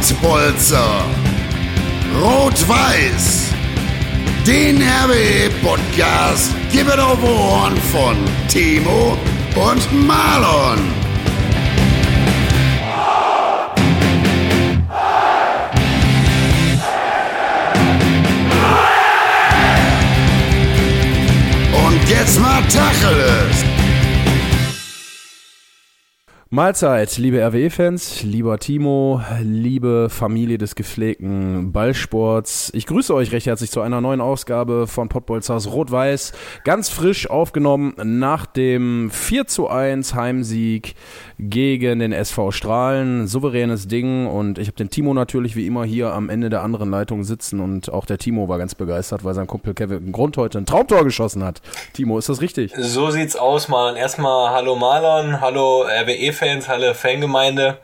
Pottbolzer. Rot-Weiß. Den RWE-Podcast gibt es auf Ohren von Timo und Marlon. Und jetzt mal Tacheles. Mahlzeit, liebe RWE-Fans, lieber Timo, liebe Familie des gepflegten Ballsports. Ich grüße euch recht herzlich zu einer neuen Ausgabe von Pottbolzers Rot-Weiß. Ganz frisch aufgenommen nach dem 4 zu 1 Heimsieg gegen den SV Strahlen. Souveränes Ding und ich habe den Timo natürlich wie immer hier am Ende der anderen Leitung sitzen und auch der Timo war ganz begeistert, weil sein Kumpel Kevin Grund heute ein Traumtor geschossen hat. Timo, ist das richtig? So sieht's aus, Marlon. Erstmal hallo Marlon, hallo RWE-Fans, hallo Fangemeinde.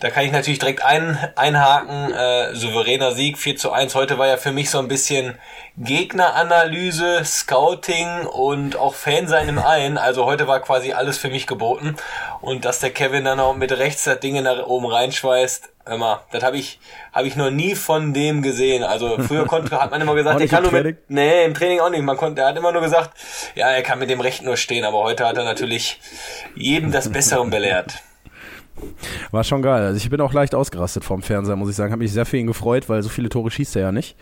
Da kann ich natürlich direkt ein, einhaken. Äh, souveräner Sieg, 4 zu 1. Heute war ja für mich so ein bisschen Gegneranalyse, Scouting und auch Fan sein im einen. Also heute war quasi alles für mich geboten. Und dass der Kevin dann auch mit rechts das Ding nach oben reinschweißt, immer, das habe ich, hab ich noch nie von dem gesehen. Also früher konnte, hat man immer gesagt, er kann nur mit, nee, im Training auch nicht. Man konnte, er hat immer nur gesagt, ja, er kann mit dem Rechten nur stehen. Aber heute hat er natürlich jedem das Bessere belehrt. War schon geil. Also ich bin auch leicht ausgerastet vom Fernseher, muss ich sagen. Habe mich sehr für ihn gefreut, weil so viele Tore schießt er ja nicht.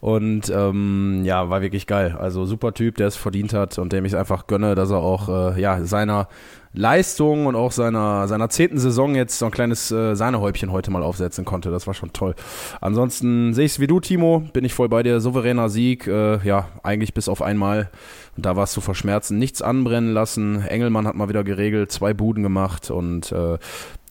Und ähm, ja, war wirklich geil. Also super Typ, der es verdient hat und dem ich einfach gönne, dass er auch äh, ja seiner Leistung und auch seiner, seiner zehnten Saison jetzt so ein kleines äh, Sahnehäubchen heute mal aufsetzen konnte. Das war schon toll. Ansonsten sehe ich es wie du, Timo. Bin ich voll bei dir. Souveräner Sieg. Äh, ja, eigentlich bis auf einmal. Da war es zu verschmerzen. Nichts anbrennen lassen. Engelmann hat mal wieder geregelt. Zwei Buden gemacht. Und äh,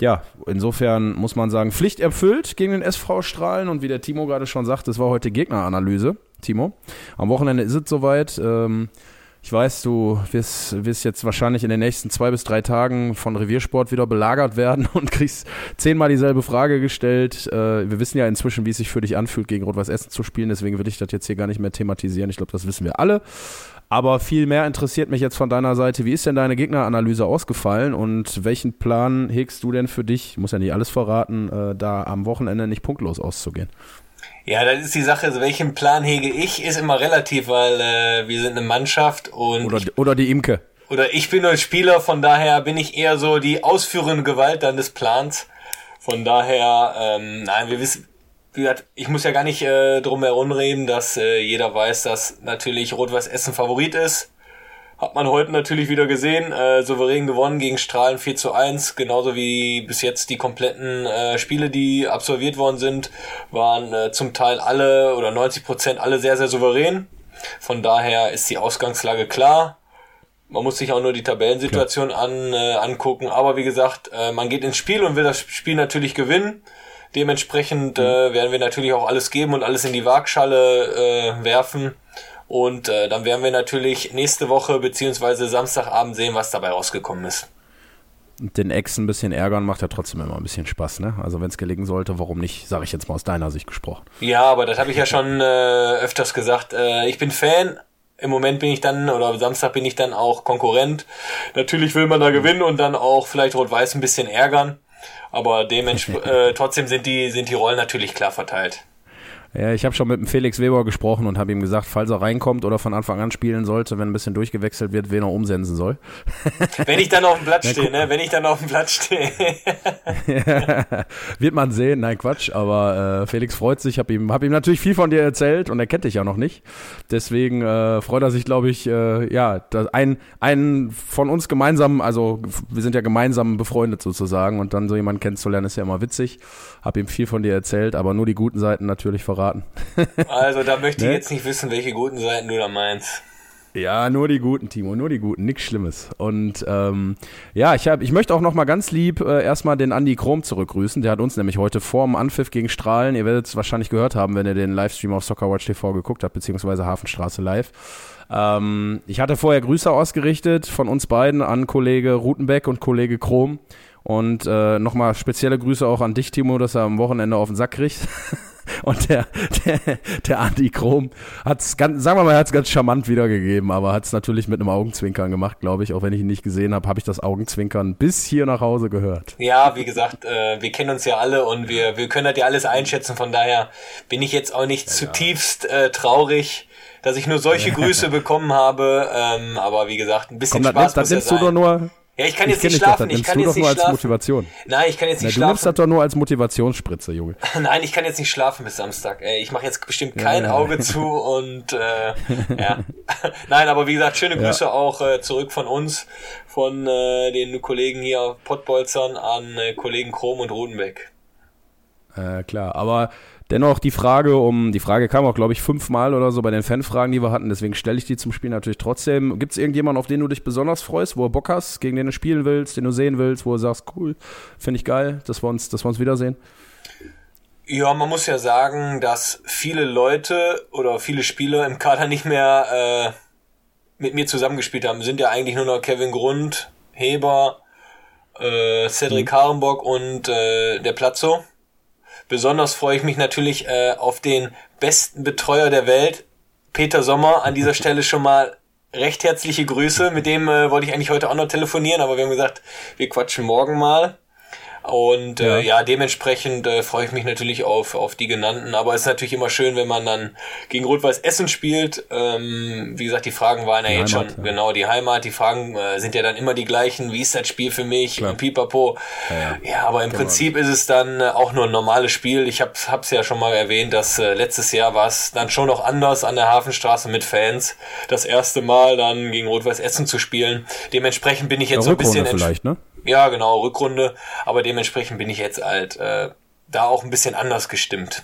ja, insofern muss man sagen, Pflicht erfüllt gegen den SV Strahlen. Und wie der Timo gerade schon sagt, es war heute Gegneranalyse. Timo. Am Wochenende ist es soweit. Ähm, ich weiß, du wirst, wirst jetzt wahrscheinlich in den nächsten zwei bis drei Tagen von Reviersport wieder belagert werden und kriegst zehnmal dieselbe Frage gestellt. Äh, wir wissen ja inzwischen, wie es sich für dich anfühlt, gegen Rot-Weiß Essen zu spielen. Deswegen will ich das jetzt hier gar nicht mehr thematisieren. Ich glaube, das wissen wir alle. Aber viel mehr interessiert mich jetzt von deiner Seite. Wie ist denn deine Gegneranalyse ausgefallen und welchen Plan hegst du denn für dich? Ich muss ja nicht alles verraten, äh, da am Wochenende nicht punktlos auszugehen. Ja, das ist die Sache, also welchen Plan hege ich, ist immer relativ, weil äh, wir sind eine Mannschaft und. Oder, oder die Imke. Oder ich bin nur Spieler, von daher bin ich eher so die ausführende Gewalt dann des Plans. Von daher, ähm, nein, wir wissen, wie gesagt, ich muss ja gar nicht äh, drum herum reden, dass äh, jeder weiß, dass natürlich Rot-Weiß Essen Favorit ist. Hat man heute natürlich wieder gesehen, äh, souverän gewonnen gegen Strahlen 4 zu 1, genauso wie bis jetzt die kompletten äh, Spiele, die absolviert worden sind, waren äh, zum Teil alle oder 90 Prozent alle sehr, sehr souverän. Von daher ist die Ausgangslage klar. Man muss sich auch nur die Tabellensituation an, äh, angucken. Aber wie gesagt, äh, man geht ins Spiel und will das Spiel natürlich gewinnen. Dementsprechend äh, werden wir natürlich auch alles geben und alles in die Waagschale äh, werfen. Und äh, dann werden wir natürlich nächste Woche beziehungsweise Samstagabend sehen, was dabei rausgekommen ist. Den Ex ein bisschen ärgern macht ja trotzdem immer ein bisschen Spaß, ne? Also wenn es gelingen sollte, warum nicht, sage ich jetzt mal aus deiner Sicht gesprochen. Ja, aber das habe ich ja schon äh, öfters gesagt. Äh, ich bin Fan, im Moment bin ich dann, oder Samstag bin ich dann auch Konkurrent. Natürlich will man da gewinnen und dann auch vielleicht Rot-Weiß ein bisschen ärgern. Aber dementsprechend äh, trotzdem sind die, sind die Rollen natürlich klar verteilt. Ja, ich habe schon mit dem Felix Weber gesprochen und habe ihm gesagt, falls er reinkommt oder von Anfang an spielen sollte, wenn ein bisschen durchgewechselt wird, wen er umsetzen soll. Wenn ich dann auf dem Platz stehe, ne? Wenn ich dann auf dem Platz stehe. ja, wird man sehen, nein Quatsch, aber äh, Felix freut sich, habe ihm, hab ihm natürlich viel von dir erzählt und er kennt dich ja noch nicht. Deswegen äh, freut er sich, glaube ich, äh, ja, ein, ein von uns gemeinsam, also wir sind ja gemeinsam befreundet sozusagen und dann so jemanden kennenzulernen ist ja immer witzig. Hab ihm viel von dir erzählt, aber nur die guten Seiten natürlich verraten verraten. also da möchte ich ne? jetzt nicht wissen, welche guten Seiten du da meinst. Ja, nur die guten, Timo, nur die guten, nichts Schlimmes. Und ähm, ja, ich, hab, ich möchte auch nochmal ganz lieb äh, erstmal den Andy Krom zurückgrüßen. Der hat uns nämlich heute vor dem Anpfiff gegen Strahlen, ihr werdet es wahrscheinlich gehört haben, wenn ihr den Livestream auf Soccerwatch TV geguckt habt, beziehungsweise Hafenstraße live. Ähm, ich hatte vorher Grüße ausgerichtet von uns beiden an Kollege Rutenbeck und Kollege Krom. Und äh, nochmal spezielle Grüße auch an dich, Timo, dass er am Wochenende auf den Sack kriegt. Und der, der, der Andi Krom hat es ganz, sagen wir mal, hat es ganz charmant wiedergegeben, aber hat es natürlich mit einem Augenzwinkern gemacht, glaube ich. Auch wenn ich ihn nicht gesehen habe, habe ich das Augenzwinkern bis hier nach Hause gehört. Ja, wie gesagt, äh, wir kennen uns ja alle und wir, wir können das ja alles einschätzen. Von daher bin ich jetzt auch nicht ja, zutiefst äh, traurig, dass ich nur solche Grüße bekommen habe. Ähm, aber wie gesagt, ein bisschen Komm, Spaß das, das muss ja sein. du doch nur ja, ich kann jetzt ich nicht schlafen. ich kann jetzt nicht schlafen. als Motivation. Nein, ich kann jetzt nicht Na, schlafen. Du nimmst das doch nur als Motivationsspritze, Junge. Nein, ich kann jetzt nicht schlafen bis Samstag. Ich mache jetzt bestimmt kein ja, ja. Auge zu und äh, ja. Nein, aber wie gesagt, schöne Grüße auch äh, zurück von uns, von äh, den Kollegen hier Pottbolzern an äh, Kollegen Krom und Rudenbeck. Äh, klar, aber Dennoch die Frage um, die Frage kam auch, glaube ich, fünfmal oder so bei den Fanfragen, die wir hatten, deswegen stelle ich die zum Spiel natürlich trotzdem. Gibt es irgendjemanden, auf den du dich besonders freust, wo du Bock hast, gegen den du spielen willst, den du sehen willst, wo du sagst, cool, finde ich geil, dass wir uns, dass wir uns wiedersehen? Ja, man muss ja sagen, dass viele Leute oder viele Spieler im Kader nicht mehr äh, mit mir zusammengespielt haben. Sind ja eigentlich nur noch Kevin Grund, Heber, äh, Cedric mhm. Harenbock und äh, der Platzo. Besonders freue ich mich natürlich äh, auf den besten Betreuer der Welt, Peter Sommer. An dieser Stelle schon mal recht herzliche Grüße. Mit dem äh, wollte ich eigentlich heute auch noch telefonieren, aber wir haben gesagt, wir quatschen morgen mal. Und äh, ja. ja, dementsprechend äh, freue ich mich natürlich auf, auf die genannten. Aber es ist natürlich immer schön, wenn man dann gegen Rot-Weiß Essen spielt. Ähm, wie gesagt, die Fragen waren ja die jetzt Heimat, schon, ja. genau, die Heimat. Die Fragen äh, sind ja dann immer die gleichen. Wie ist das Spiel für mich? Klar. Pipapo. Ja, ja. aber im genau. Prinzip ist es dann äh, auch nur ein normales Spiel. Ich habe es ja schon mal erwähnt, dass äh, letztes Jahr war es dann schon noch anders an der Hafenstraße mit Fans. Das erste Mal dann gegen Rot-Weiß Essen zu spielen. Dementsprechend bin ich jetzt so ein bisschen... Vielleicht, ne? Ja, genau, Rückrunde. Aber dementsprechend bin ich jetzt halt äh, da auch ein bisschen anders gestimmt.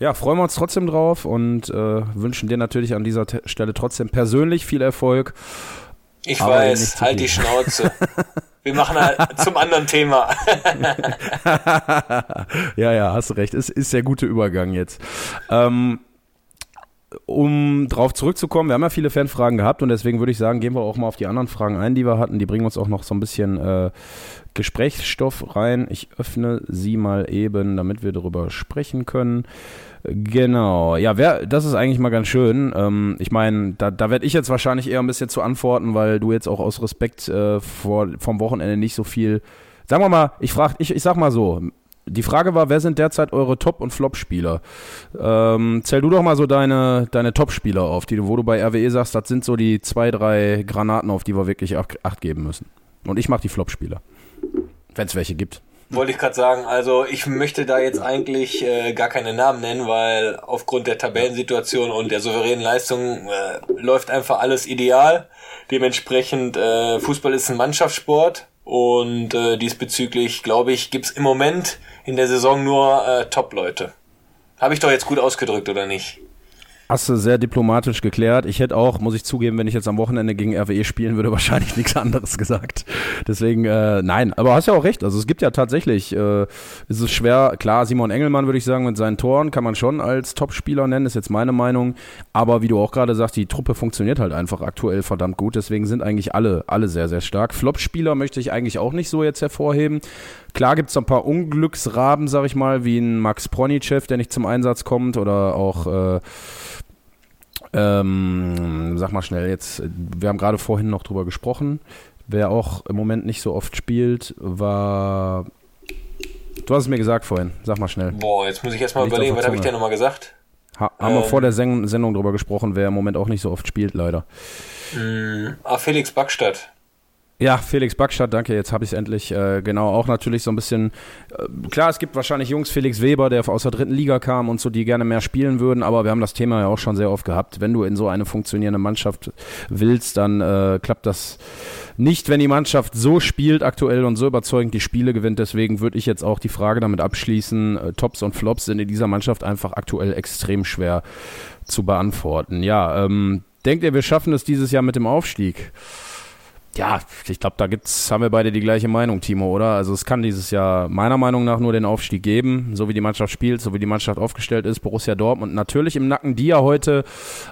Ja, freuen wir uns trotzdem drauf und äh, wünschen dir natürlich an dieser Stelle trotzdem persönlich viel Erfolg. Ich weiß, halt die Schnauze. Wir machen halt zum anderen Thema. ja, ja, hast recht. Ist, ist der gute Übergang jetzt. Ähm, um drauf zurückzukommen, wir haben ja viele Fanfragen gehabt und deswegen würde ich sagen, gehen wir auch mal auf die anderen Fragen ein, die wir hatten. Die bringen uns auch noch so ein bisschen äh, Gesprächsstoff rein. Ich öffne sie mal eben, damit wir darüber sprechen können. Genau, ja, wer, das ist eigentlich mal ganz schön. Ähm, ich meine, da, da werde ich jetzt wahrscheinlich eher ein bisschen zu antworten, weil du jetzt auch aus Respekt äh, vor, vom Wochenende nicht so viel. Sagen wir mal, ich frage, ich, ich sag mal so, die Frage war, wer sind derzeit eure Top- und Flop-Spieler? Ähm, zähl du doch mal so deine, deine Top-Spieler auf, die, wo du bei RWE sagst, das sind so die zwei, drei Granaten, auf die wir wirklich Acht geben müssen. Und ich mache die Flop-Spieler. Wenn es welche gibt. Wollte ich gerade sagen, also ich möchte da jetzt eigentlich äh, gar keine Namen nennen, weil aufgrund der Tabellensituation und der souveränen Leistung äh, läuft einfach alles ideal. Dementsprechend, äh, Fußball ist ein Mannschaftssport und äh, diesbezüglich, glaube ich, gibt's im Moment in der Saison nur äh, Top-Leute. Habe ich doch jetzt gut ausgedrückt, oder nicht? Hast du sehr diplomatisch geklärt. Ich hätte auch, muss ich zugeben, wenn ich jetzt am Wochenende gegen RWE spielen würde, wahrscheinlich nichts anderes gesagt. Deswegen, äh, nein, aber hast ja auch recht. Also es gibt ja tatsächlich, äh, ist es schwer, klar, Simon Engelmann würde ich sagen, mit seinen Toren kann man schon als Topspieler nennen, ist jetzt meine Meinung. Aber wie du auch gerade sagst, die Truppe funktioniert halt einfach aktuell verdammt gut. Deswegen sind eigentlich alle, alle sehr, sehr stark. Flop-Spieler möchte ich eigentlich auch nicht so jetzt hervorheben. Klar gibt es ein paar Unglücksraben, sag ich mal, wie ein Max Pronichev, der nicht zum Einsatz kommt oder auch äh, ähm, sag mal schnell jetzt, wir haben gerade vorhin noch drüber gesprochen. Wer auch im Moment nicht so oft spielt, war. Du hast es mir gesagt vorhin, sag mal schnell. Boah, jetzt muss ich erstmal überlegen, was habe ich dir nochmal gesagt? Ha haben ähm, wir vor der Sen Sendung drüber gesprochen, wer im Moment auch nicht so oft spielt, leider. Mh, hm, ah, Felix Backstadt. Ja, Felix Backstadt, danke, jetzt habe ich es endlich. Äh, genau, auch natürlich so ein bisschen, äh, klar, es gibt wahrscheinlich Jungs, Felix Weber, der aus der dritten Liga kam und so, die gerne mehr spielen würden, aber wir haben das Thema ja auch schon sehr oft gehabt. Wenn du in so eine funktionierende Mannschaft willst, dann äh, klappt das nicht, wenn die Mannschaft so spielt aktuell und so überzeugend die Spiele gewinnt. Deswegen würde ich jetzt auch die Frage damit abschließen, äh, Tops und Flops sind in dieser Mannschaft einfach aktuell extrem schwer zu beantworten. Ja, ähm, denkt ihr, wir schaffen es dieses Jahr mit dem Aufstieg? Ja, ich glaube, da gibt's, haben wir beide die gleiche Meinung, Timo, oder? Also es kann dieses Jahr meiner Meinung nach nur den Aufstieg geben, so wie die Mannschaft spielt, so wie die Mannschaft aufgestellt ist. Borussia Dortmund natürlich im Nacken, die ja heute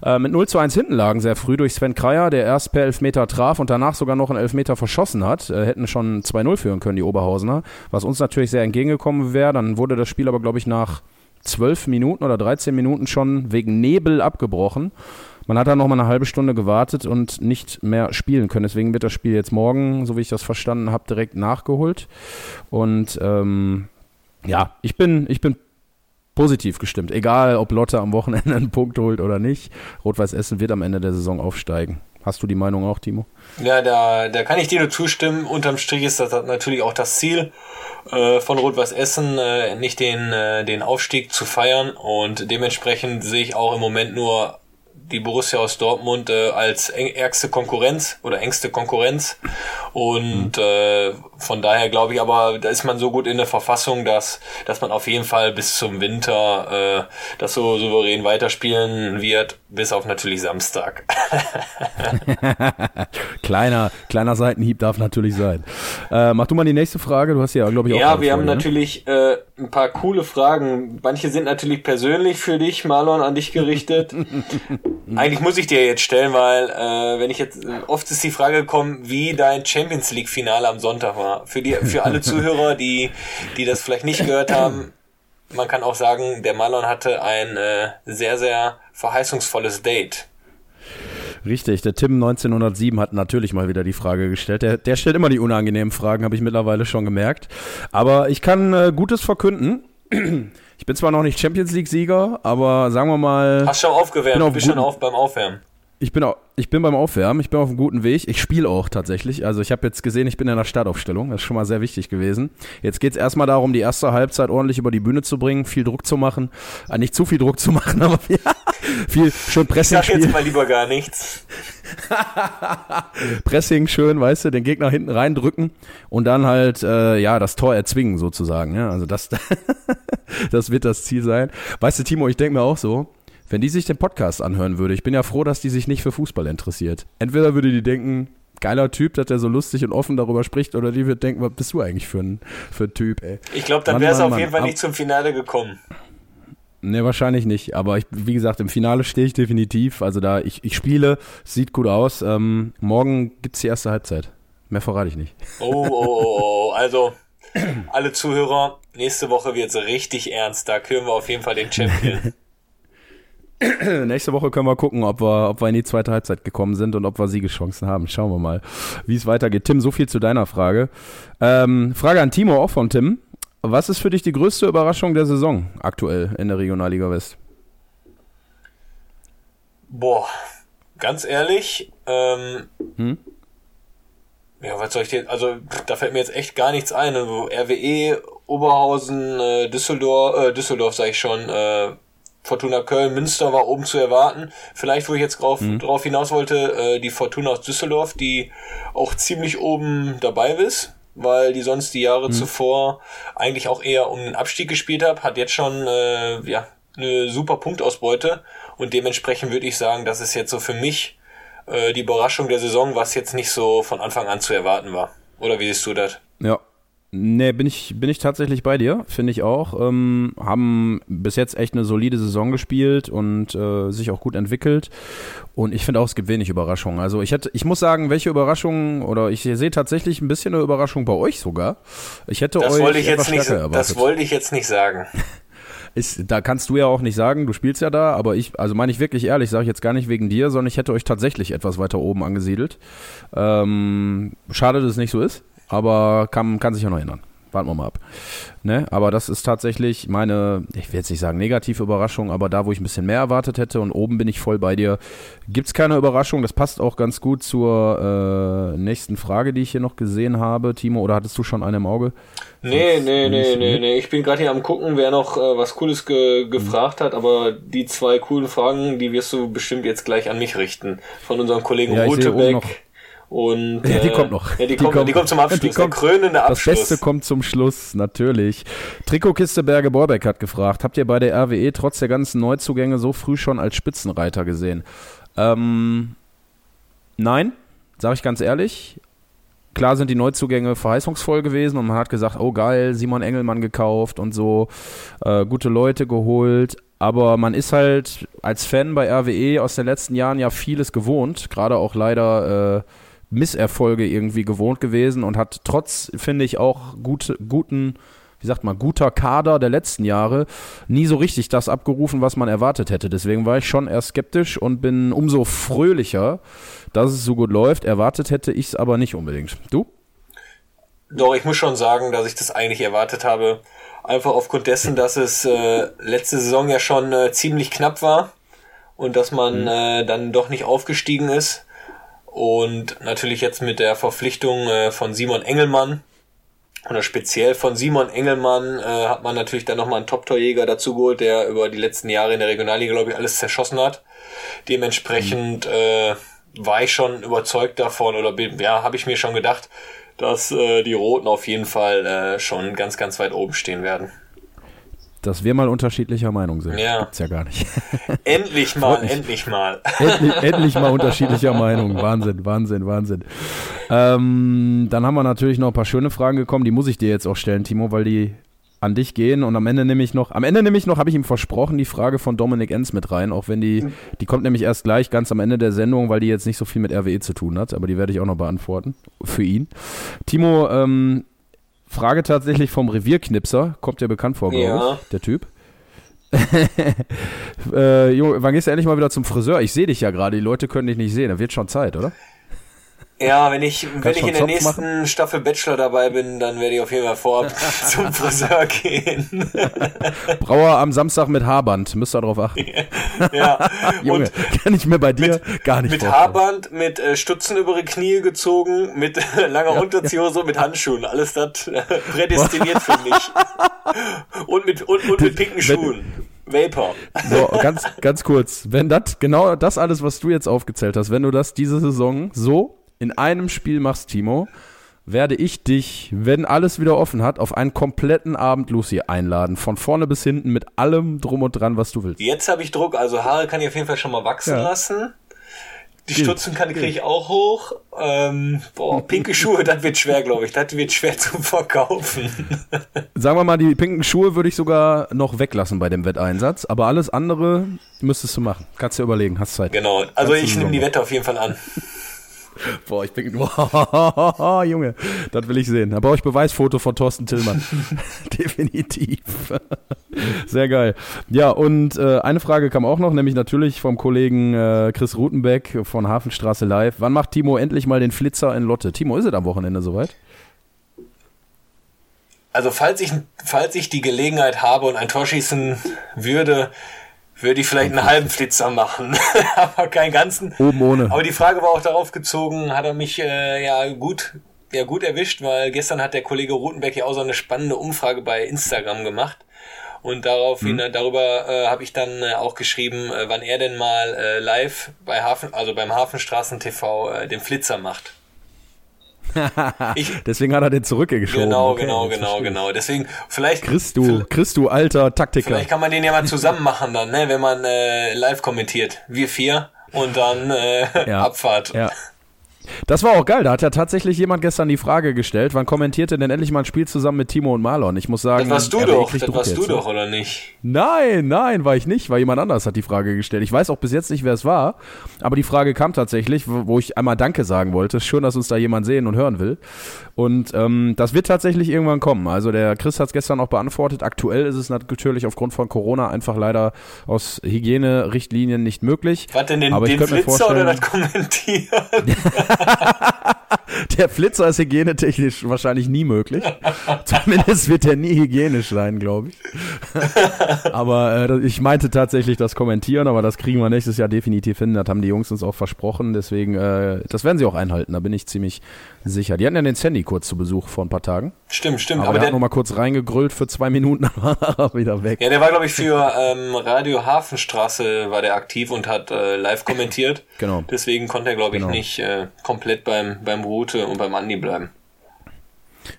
äh, mit 0 zu 1 hinten lagen, sehr früh durch Sven Kreier, der erst per Elfmeter traf und danach sogar noch einen Elfmeter verschossen hat. Äh, hätten schon 2-0 führen können, die Oberhausener, was uns natürlich sehr entgegengekommen wäre. Dann wurde das Spiel aber, glaube ich, nach zwölf Minuten oder 13 Minuten schon wegen Nebel abgebrochen. Man hat dann noch mal eine halbe Stunde gewartet und nicht mehr spielen können. Deswegen wird das Spiel jetzt morgen, so wie ich das verstanden habe, direkt nachgeholt. Und ähm, ja, ich bin, ich bin positiv gestimmt. Egal, ob Lotte am Wochenende einen Punkt holt oder nicht. Rot-Weiß Essen wird am Ende der Saison aufsteigen. Hast du die Meinung auch, Timo? Ja, da, da kann ich dir nur zustimmen. Unterm Strich ist das natürlich auch das Ziel äh, von Rot-Weiß Essen, äh, nicht den, äh, den Aufstieg zu feiern. Und dementsprechend sehe ich auch im Moment nur die Borussia aus Dortmund äh, als ärgste Konkurrenz oder engste Konkurrenz. Und mhm. äh, von daher glaube ich aber, da ist man so gut in der Verfassung, dass, dass man auf jeden Fall bis zum Winter äh, das so souverän weiterspielen wird, bis auf natürlich Samstag. kleiner, kleiner Seitenhieb darf natürlich sein. Äh, mach du mal die nächste Frage, du hast ja, glaube ich, auch. Ja, wir haben ne? natürlich äh, ein paar coole Fragen. Manche sind natürlich persönlich für dich, Marlon, an dich gerichtet. Eigentlich muss ich dir jetzt stellen, weil äh, wenn ich jetzt oft ist die Frage gekommen, wie dein Champions League Finale am Sonntag war. Für die für alle Zuhörer, die die das vielleicht nicht gehört haben, man kann auch sagen, der Marlon hatte ein äh, sehr sehr verheißungsvolles Date. Richtig, der Tim 1907 hat natürlich mal wieder die Frage gestellt. Der, der stellt immer die unangenehmen Fragen, habe ich mittlerweile schon gemerkt. Aber ich kann äh, Gutes verkünden. Ich bin zwar noch nicht Champions League-Sieger, aber sagen wir mal. Hast schon aufgewärmt, du bist schon auf beim Aufwärmen. Ich bin, auch, ich bin beim Aufwärmen, ich bin auf einem guten Weg. Ich spiele auch tatsächlich. Also ich habe jetzt gesehen, ich bin in der Startaufstellung. Das ist schon mal sehr wichtig gewesen. Jetzt geht es erstmal darum, die erste Halbzeit ordentlich über die Bühne zu bringen, viel Druck zu machen. Äh, nicht zu viel Druck zu machen, aber viel, viel schön Pressing. Ich sag jetzt mal lieber gar nichts. Pressing schön, weißt du, den Gegner hinten reindrücken und dann halt äh, ja das Tor erzwingen sozusagen. Ja? Also das, das wird das Ziel sein. Weißt du, Timo, ich denke mir auch so, wenn die sich den Podcast anhören würde, ich bin ja froh, dass die sich nicht für Fußball interessiert. Entweder würde die denken, geiler Typ, dass der so lustig und offen darüber spricht, oder die wird denken, was bist du eigentlich für ein, für ein Typ, ey. Ich glaube, dann wäre es auf jeden Fall nicht zum Finale gekommen. Ne, wahrscheinlich nicht. Aber ich, wie gesagt, im Finale stehe ich definitiv. Also da, ich, ich spiele, sieht gut aus. Ähm, morgen es die erste Halbzeit. Mehr verrate ich nicht. Oh, oh, oh, oh. Also, alle Zuhörer, nächste Woche wird es richtig ernst. Da küren wir auf jeden Fall den Champion. Nächste Woche können wir gucken, ob wir, ob wir in die zweite Halbzeit gekommen sind und ob wir Siegeschancen haben. Schauen wir mal, wie es weitergeht. Tim, so viel zu deiner Frage. Ähm, Frage an Timo, auch von Tim. Was ist für dich die größte Überraschung der Saison aktuell in der Regionalliga West? Boah, ganz ehrlich, ähm, hm? ja, was soll ich dir, also da fällt mir jetzt echt gar nichts ein. Also, RWE, Oberhausen, äh, Düsseldorf, äh, Düsseldorf sage ich schon, äh, Fortuna Köln, Münster war oben zu erwarten. Vielleicht, wo ich jetzt drauf, mhm. drauf hinaus wollte, äh, die Fortuna aus Düsseldorf, die auch ziemlich oben dabei ist, weil die sonst die Jahre mhm. zuvor eigentlich auch eher um den Abstieg gespielt hat, hat jetzt schon äh, ja eine super Punktausbeute und dementsprechend würde ich sagen, das ist jetzt so für mich äh, die Überraschung der Saison, was jetzt nicht so von Anfang an zu erwarten war. Oder wie siehst du das? Ja, Nee, bin ich, bin ich tatsächlich bei dir, finde ich auch. Ähm, haben bis jetzt echt eine solide Saison gespielt und äh, sich auch gut entwickelt. Und ich finde auch, es gibt wenig Überraschungen. Also ich hätte, ich muss sagen, welche Überraschungen, oder ich sehe tatsächlich ein bisschen eine Überraschung bei euch sogar. Ich hätte das euch wollte ich jetzt nicht, erwartet. Das wollte ich jetzt nicht sagen. Ist, da kannst du ja auch nicht sagen, du spielst ja da, aber ich, also meine ich wirklich ehrlich, sage ich jetzt gar nicht wegen dir, sondern ich hätte euch tatsächlich etwas weiter oben angesiedelt. Ähm, schade, dass es nicht so ist aber kann, kann sich ja noch ändern. Warten wir mal ab. Ne? Aber das ist tatsächlich meine, ich will jetzt nicht sagen negative Überraschung, aber da, wo ich ein bisschen mehr erwartet hätte und oben bin ich voll bei dir, gibt es keine Überraschung. Das passt auch ganz gut zur äh, nächsten Frage, die ich hier noch gesehen habe, Timo. Oder hattest du schon eine im Auge? Nee, nee, nee, nee, nee. Ich bin gerade hier am gucken, wer noch äh, was Cooles ge gefragt hat, aber die zwei coolen Fragen, die wirst du bestimmt jetzt gleich an mich richten. Von unserem Kollegen ja, Rutebeck und, ja, die äh, kommt noch. Ja, die, die, kommt, kommt, die kommt zum Abschluss. Die kommt, der krönende Abschluss. Das Beste kommt zum Schluss, natürlich. Trikotkiste Berge Borbeck hat gefragt, habt ihr bei der RWE trotz der ganzen Neuzugänge so früh schon als Spitzenreiter gesehen? Ähm, nein, sage ich ganz ehrlich. Klar sind die Neuzugänge verheißungsvoll gewesen und man hat gesagt, oh geil, Simon Engelmann gekauft und so, äh, gute Leute geholt. Aber man ist halt als Fan bei RWE aus den letzten Jahren ja vieles gewohnt, gerade auch leider äh, Misserfolge irgendwie gewohnt gewesen und hat trotz, finde ich, auch gute, guten wie sagt man, guter Kader der letzten Jahre nie so richtig das abgerufen, was man erwartet hätte. Deswegen war ich schon eher skeptisch und bin umso fröhlicher, dass es so gut läuft. Erwartet hätte ich es aber nicht unbedingt. Du? Doch, ich muss schon sagen, dass ich das eigentlich erwartet habe. Einfach aufgrund dessen, dass es äh, letzte Saison ja schon äh, ziemlich knapp war und dass man mhm. äh, dann doch nicht aufgestiegen ist. Und natürlich jetzt mit der Verpflichtung äh, von Simon Engelmann oder speziell von Simon Engelmann äh, hat man natürlich dann nochmal einen Top-Torjäger dazu geholt, der über die letzten Jahre in der Regionalliga, glaube ich, alles zerschossen hat. Dementsprechend äh, war ich schon überzeugt davon oder bin, ja, habe ich mir schon gedacht, dass äh, die Roten auf jeden Fall äh, schon ganz, ganz weit oben stehen werden. Dass wir mal unterschiedlicher Meinung sind. Ja. Gibt's ja gar nicht. Endlich mal, endlich mal. Endlich, endlich, mal unterschiedlicher Meinung. Wahnsinn, Wahnsinn, Wahnsinn. Ähm, dann haben wir natürlich noch ein paar schöne Fragen gekommen, die muss ich dir jetzt auch stellen, Timo, weil die an dich gehen und am Ende nehme ich noch, am Ende nehme ich noch, habe ich ihm versprochen, die Frage von Dominik Enz mit rein, auch wenn die, die kommt nämlich erst gleich ganz am Ende der Sendung, weil die jetzt nicht so viel mit RWE zu tun hat, aber die werde ich auch noch beantworten für ihn. Timo, ähm, Frage tatsächlich vom Revierknipser, kommt dir bekannt vor, glaube ja. ich, der Typ. äh, Junge, wann gehst du endlich mal wieder zum Friseur? Ich sehe dich ja gerade, die Leute können dich nicht sehen, da wird schon Zeit, oder? Ja, wenn ich, wenn ich in der nächsten machen? Staffel Bachelor dabei bin, dann werde ich auf jeden Fall vorab zum Friseur gehen. Brauer am Samstag mit Haarband, müsst ihr darauf achten. ja, Junge, kann ich mir bei dir mit, gar nicht Mit vorstellen. Haarband, mit äh, Stutzen über die Knie gezogen, mit äh, langer ja, Unterziehhose und mit Handschuhen. Alles das äh, prädestiniert für mich. Und mit, und, und mit pinken Schuhen. Vapor. So, ganz, ganz kurz. Wenn das, genau das alles, was du jetzt aufgezählt hast, wenn du das diese Saison so in einem Spiel machst, Timo, werde ich dich, wenn alles wieder offen hat, auf einen kompletten Abend Lucy einladen. Von vorne bis hinten mit allem drum und dran, was du willst. Jetzt habe ich Druck, also Haare kann ich auf jeden Fall schon mal wachsen ja. lassen. Die Gilt. Stutzen kann kriege ich auch hoch. Ähm, boah, pinke Schuhe, das wird schwer, glaube ich. Das wird schwer zu verkaufen. Sagen wir mal, die pinken Schuhe würde ich sogar noch weglassen bei dem Wetteinsatz. Aber alles andere müsstest du machen. Kannst du überlegen, hast Zeit. Genau, also Kannst ich nehme die Wette auf jeden Fall an. Boah, ich bin. Oh, Junge, das will ich sehen. Da brauche ich Beweisfoto von Thorsten Tillmann. Definitiv. Sehr geil. Ja, und äh, eine Frage kam auch noch, nämlich natürlich vom Kollegen äh, Chris Rutenbeck von Hafenstraße Live. Wann macht Timo endlich mal den Flitzer in Lotte? Timo, ist es am Wochenende soweit? Also, falls ich, falls ich die Gelegenheit habe und ein Tor schießen würde, würde ich vielleicht einen halben Flitzer machen, aber keinen ganzen. Oben ohne. Aber die Frage war auch darauf gezogen, hat er mich äh, ja gut, ja gut erwischt, weil gestern hat der Kollege Rutenbeck ja auch so eine spannende Umfrage bei Instagram gemacht. Und daraufhin, mhm. darüber äh, habe ich dann äh, auch geschrieben, äh, wann er denn mal äh, live bei Hafen, also beim Hafenstraßen TV äh, den Flitzer macht. Ich, Deswegen hat er den zurückgeschoben. Genau, okay, genau, genau, genau. Deswegen, vielleicht. Christu, Christu, alter Taktiker. Vielleicht kann man den ja mal zusammen machen dann, ne, wenn man äh, live kommentiert. Wir vier und dann äh, ja. Abfahrt. Ja. Das war auch geil. Da hat ja tatsächlich jemand gestern die Frage gestellt, wann kommentiert denn endlich mal ein Spiel zusammen mit Timo und Marlon? Ich muss sagen, das warst du doch, das warst du doch, oder nicht? Nein, nein, war ich nicht, weil jemand anders hat die Frage gestellt. Ich weiß auch bis jetzt nicht, wer es war, aber die Frage kam tatsächlich, wo ich einmal Danke sagen wollte. Schön, dass uns da jemand sehen und hören will. Und ähm, das wird tatsächlich irgendwann kommen. Also der Chris hat es gestern auch beantwortet. Aktuell ist es natürlich aufgrund von Corona einfach leider aus Hygienerichtlinien nicht möglich. Was denn den, aber den Flitzer oder das Kommentieren? der Flitzer ist hygienetechnisch wahrscheinlich nie möglich. Zumindest wird er nie hygienisch sein, glaube ich. aber äh, ich meinte tatsächlich das Kommentieren, aber das kriegen wir nächstes Jahr definitiv hin. Das haben die Jungs uns auch versprochen. Deswegen, äh, das werden sie auch einhalten. Da bin ich ziemlich sicher. Die hatten ja den Sandy kurz zu Besuch vor ein paar Tagen. Stimmt, stimmt. Aber, aber der, der hat nochmal kurz reingegrüllt für zwei Minuten, er wieder weg. Ja, der war, glaube ich, für ähm, Radio Hafenstraße war der aktiv und hat äh, live kommentiert. Genau. Deswegen konnte er, glaube ich, genau. nicht äh, komplett beim, beim Route und beim Andi bleiben.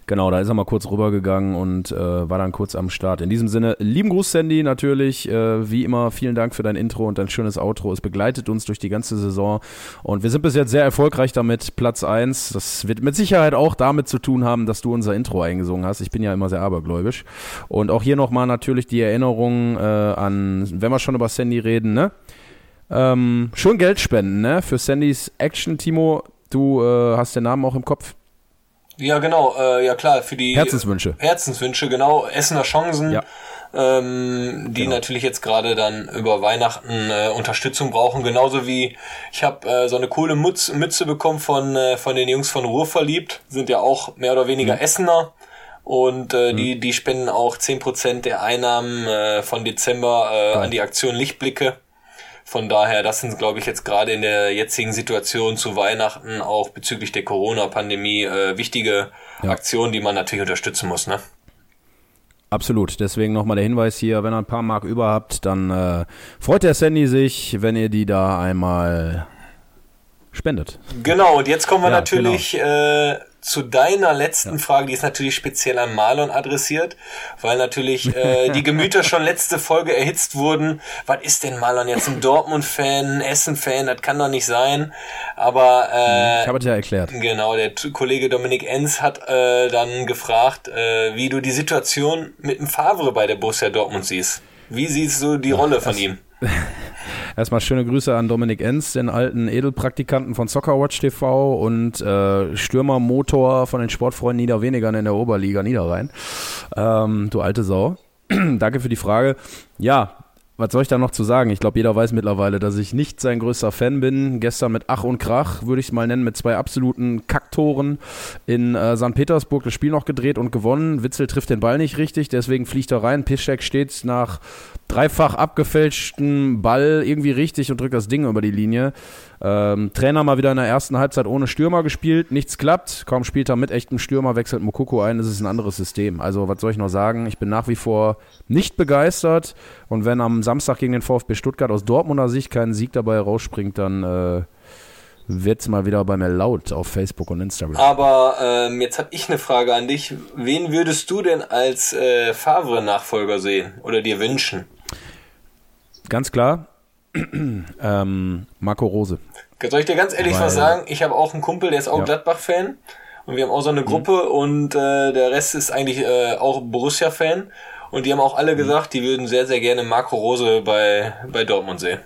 Genau, da ist er mal kurz rübergegangen und äh, war dann kurz am Start. In diesem Sinne, lieben Gruß, Sandy, natürlich. Äh, wie immer, vielen Dank für dein Intro und dein schönes Outro. Es begleitet uns durch die ganze Saison und wir sind bis jetzt sehr erfolgreich damit. Platz 1. Das wird mit Sicherheit auch damit zu tun haben, dass du unser Intro eingesungen hast. Ich bin ja immer sehr abergläubisch. Und auch hier nochmal natürlich die Erinnerung äh, an, wenn wir schon über Sandy reden, ne? Ähm, schon Geld spenden, ne? Für Sandys Action, Timo. Du äh, hast den Namen auch im Kopf. Ja, genau, äh, ja klar, für die Herzenswünsche. Herzenswünsche, genau, Essener Chancen, Ja. ähm, die Genau. natürlich jetzt gerade dann über Weihnachten äh, Unterstützung brauchen. Genauso wie ich habe äh, so eine coole Mutz, Mütze bekommen von, äh, von den Jungs von Ruhr verliebt, sind ja auch mehr oder weniger Essener. Und äh, die, die spenden auch 10% der Einnahmen äh, von Dezember äh, an die Aktion Lichtblicke. Von daher, das sind, glaube ich, jetzt gerade in der jetzigen Situation zu Weihnachten auch bezüglich der Corona-Pandemie äh, wichtige Ja. Aktionen, die man natürlich unterstützen muss. Ne? Absolut. Deswegen nochmal der Hinweis hier, wenn ihr ein paar Mark über habt, dann äh, freut der Sandy sich, wenn ihr die da einmal spendet. Genau, und jetzt kommen wir Ja, natürlich äh, zu deiner letzten Frage, die ist natürlich speziell an Marlon adressiert, weil natürlich äh, die Gemüter schon letzte Folge erhitzt wurden. Was ist denn Marlon jetzt ein Dortmund-Fan, ein Essen-Fan? Das kann doch nicht sein. Aber äh, Ich habe es ja erklärt. Genau, der Kollege Dominik Enz hat äh, dann gefragt, äh, wie du die Situation mit dem Favre bei der Borussia Dortmund siehst. Wie siehst du die Rolle von ihm? Erstmal schöne Grüße an Dominik Enz, den alten Edelpraktikanten von Soccerwatch TV und äh, Stürmermotor von den Sportfreunden Niederwenigern in der Oberliga Niederrhein. Ähm, du alte Sau. Danke für die Frage. Ja, was soll ich da noch zu sagen? Ich glaube, jeder weiß mittlerweile, dass ich nicht sein größter Fan bin. Gestern mit Ach und Krach, würde ich es mal nennen, mit zwei absoluten Kacktoren in äh, St. Petersburg das Spiel noch gedreht und gewonnen. Witzel trifft den Ball nicht richtig, deswegen fliegt er rein. Piszczek steht nach dreifach abgefälschten Ball irgendwie richtig und drückt das Ding über die Linie. Ähm, Trainer mal wieder in der ersten Halbzeit ohne Stürmer gespielt, nichts klappt. Kaum spielt er mit echtem Stürmer, wechselt Mokoko ein, es ist ein anderes System. Also, was soll ich noch sagen? Ich bin nach wie vor nicht begeistert. Und wenn am Samstag gegen den VfB Stuttgart aus Dortmunder Sicht kein Sieg dabei rausspringt, dann äh, wird es mal wieder bei mir laut auf Facebook und Instagram. Aber ähm, jetzt habe ich eine Frage an dich. Wen würdest du denn als äh, Favre-Nachfolger sehen oder dir wünschen? Ganz klar, ähm, Marco Rose. Soll ich dir ganz ehrlich Weil- was sagen? Ich habe auch einen Kumpel, der ist auch Ja. Gladbach-Fan. Und wir haben auch so eine Gruppe und äh, der Rest ist eigentlich äh, auch Borussia-Fan. Und die haben auch alle gesagt, die würden sehr, sehr gerne Marco Rose bei, bei Dortmund sehen.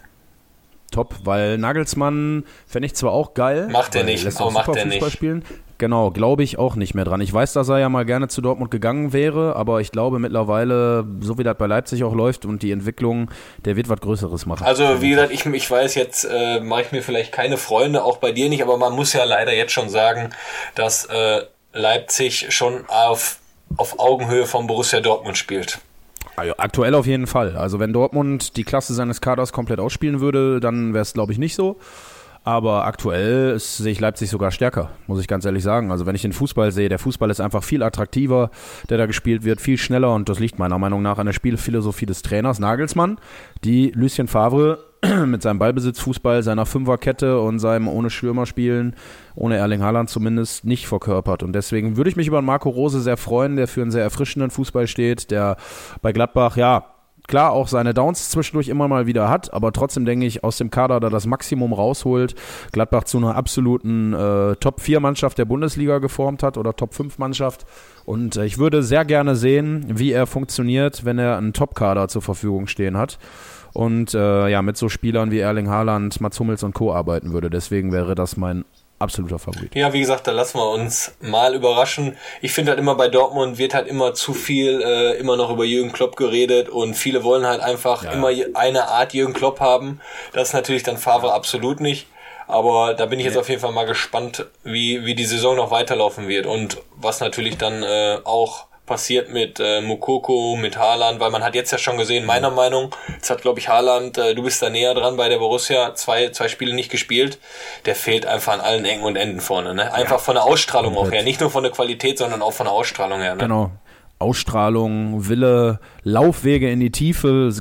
Top, weil Nagelsmann fände ich zwar auch geil. Macht er nicht, aber macht er nicht. spielen. Genau, glaube ich auch nicht mehr dran. Ich weiß, dass er ja mal gerne zu Dortmund gegangen wäre, aber ich glaube mittlerweile, so wie das bei Leipzig auch läuft und die Entwicklung, der wird was Größeres machen. Also wie gesagt, ich, ich weiß jetzt, äh, mache ich mir vielleicht keine Freunde, auch bei dir nicht, aber man muss ja leider jetzt schon sagen, dass äh, Leipzig schon auf, auf Augenhöhe von Borussia Dortmund spielt. Also aktuell auf jeden Fall. Also wenn Dortmund die Klasse seines Kaders komplett ausspielen würde, dann wäre es, glaube ich, nicht so. Aber aktuell sehe ich Leipzig sogar stärker, muss ich ganz ehrlich sagen. Also wenn ich den Fußball sehe, der Fußball ist einfach viel attraktiver, der da gespielt wird, viel schneller und das liegt meiner Meinung nach an der Spielphilosophie des Trainers Nagelsmann, die Lucien Favre mit seinem Ballbesitzfußball, seiner Fünferkette und seinem ohne Stürmer spielen, ohne Erling Haaland zumindest, nicht verkörpert. Und deswegen würde ich mich über Marco Rose sehr freuen, der für einen sehr erfrischenden Fußball steht, der bei Gladbach, ja, klar auch seine Downs zwischendurch immer mal wieder hat, aber trotzdem denke ich, aus dem Kader da das Maximum rausholt, Gladbach zu einer absoluten äh, Top-4-Mannschaft der Bundesliga geformt hat oder Top-5-Mannschaft. Und äh, ich würde sehr gerne sehen, wie er funktioniert, wenn er einen Top-Kader zur Verfügung stehen hat. Und äh, ja, mit so Spielern wie Erling Haaland, Mats Hummels und Co. arbeiten würde. Deswegen wäre das mein absoluter Favorit. Ja, wie gesagt, da lassen wir uns mal überraschen. Ich finde halt immer bei Dortmund wird halt immer zu viel äh, immer noch über Jürgen Klopp geredet und viele wollen halt einfach Ja. immer eine Art Jürgen Klopp haben. Das ist natürlich dann Favre absolut nicht. Aber da bin ich jetzt auf jeden Fall mal gespannt, wie, wie die Saison noch weiterlaufen wird und was natürlich dann äh, auch passiert mit äh, Mukoko, mit Haaland, weil man hat jetzt ja schon gesehen, meiner Meinung, jetzt hat glaube ich Haaland, äh, du bist da näher dran bei der Borussia, zwei, zwei Spiele nicht gespielt, der fehlt einfach an allen Ecken und Enden vorne, ne? Einfach von der Ausstrahlung auch komplett. her, nicht nur von der Qualität, sondern auch von der Ausstrahlung her, ne? Genau. Ausstrahlung, Wille, Laufwege in die Tiefe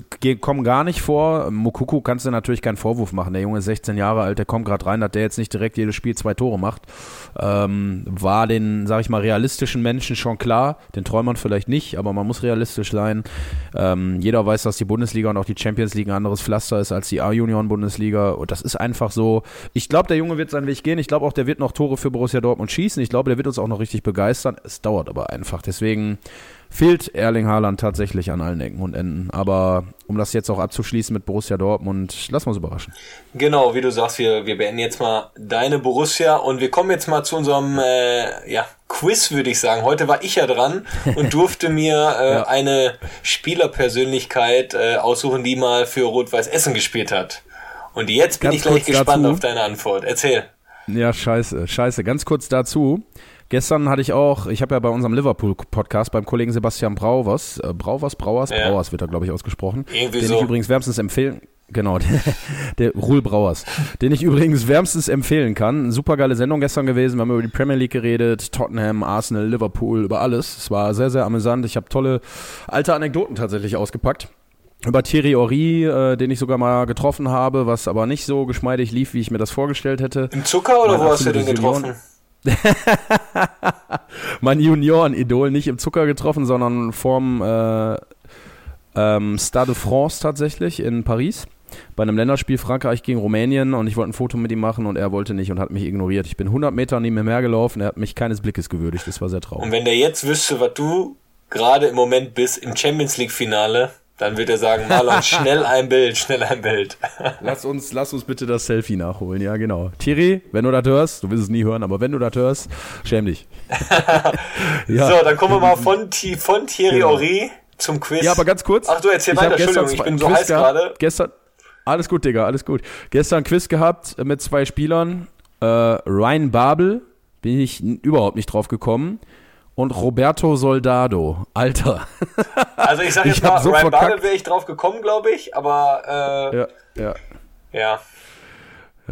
kommen gar nicht vor. Mukuku kannst du natürlich keinen Vorwurf machen. Der Junge ist 16 Jahre alt, der kommt gerade rein, dass der jetzt nicht direkt jedes Spiel zwei Tore macht. Ähm, war den, sag ich mal, realistischen Menschen schon klar. Den Träumern vielleicht nicht, aber man muss realistisch sein. Ähm, jeder weiß, dass die Bundesliga und auch die Champions League ein anderes Pflaster ist als die A-Union-Bundesliga. Und das ist einfach so. Ich glaube, der Junge wird seinen Weg gehen. Ich glaube auch, der wird noch Tore für Borussia Dortmund schießen. Ich glaube, der wird uns auch noch richtig begeistern. Es dauert aber einfach. Deswegen fehlt Erling Haaland tatsächlich an allen Ecken und Enden. Aber um das jetzt auch abzuschließen mit Borussia Dortmund, wir uns überraschen. Genau, wie du sagst, wir, wir beenden jetzt mal deine Borussia und wir kommen jetzt mal zu unserem äh, ja, Quiz, würde ich sagen. Heute war ich ja dran und durfte mir äh, ja. eine Spielerpersönlichkeit äh, aussuchen, die mal für Rot-Weiß Essen gespielt hat. Und jetzt bin Ganz ich gleich gespannt dazu. auf deine Antwort. Erzähl. Ja, scheiße, scheiße. Ganz kurz dazu. Gestern hatte ich auch, ich habe ja bei unserem Liverpool-Podcast beim Kollegen Sebastian Brauwers, äh, Brauwers, Brauers, ja. Brauers wird da, glaube ich, ausgesprochen, Irgendwie den so. ich übrigens wärmstens empfehlen, genau, der, der Ruhl Brauers, den ich übrigens wärmstens empfehlen kann. Super geile Sendung gestern gewesen, wir haben über die Premier League geredet, Tottenham, Arsenal, Liverpool, über alles. Es war sehr, sehr amüsant. Ich habe tolle alte Anekdoten tatsächlich ausgepackt über Thierry Horry, äh, den ich sogar mal getroffen habe, was aber nicht so geschmeidig lief, wie ich mir das vorgestellt hätte. Im Zucker oder wo hast du den getroffen? mein Junioren-Idol nicht im Zucker getroffen, sondern vorm äh, ähm, Stade de France tatsächlich in Paris. Bei einem Länderspiel Frankreich gegen Rumänien und ich wollte ein Foto mit ihm machen und er wollte nicht und hat mich ignoriert. Ich bin 100 Meter neben ihm hergelaufen, er hat mich keines Blickes gewürdigt, das war sehr traurig. Und wenn der jetzt wüsste, was du gerade im Moment bist im Champions League Finale, dann wird er sagen, Marlon, schnell ein Bild, schnell ein Bild. lass, uns, lass uns bitte das Selfie nachholen, ja genau. Thierry, wenn du das hörst, du wirst es nie hören, aber wenn du das hörst, schäm dich. ja. So, dann kommen wir mal von, von Thierry genau. Henry zum Quiz. Ja, aber ganz kurz. Ach du, erzähl weiter, Entschuldigung, ich bin so heiß gerade. Gestern, alles gut, Digga, alles gut. Gestern ein Quiz gehabt mit zwei Spielern. Äh, Ryan Babel, bin ich überhaupt nicht drauf gekommen und Roberto Soldado. Alter. Also ich sag jetzt ich mal, so Ryan Babel wäre ich drauf gekommen, glaube ich, aber äh, ja, ja. Ja.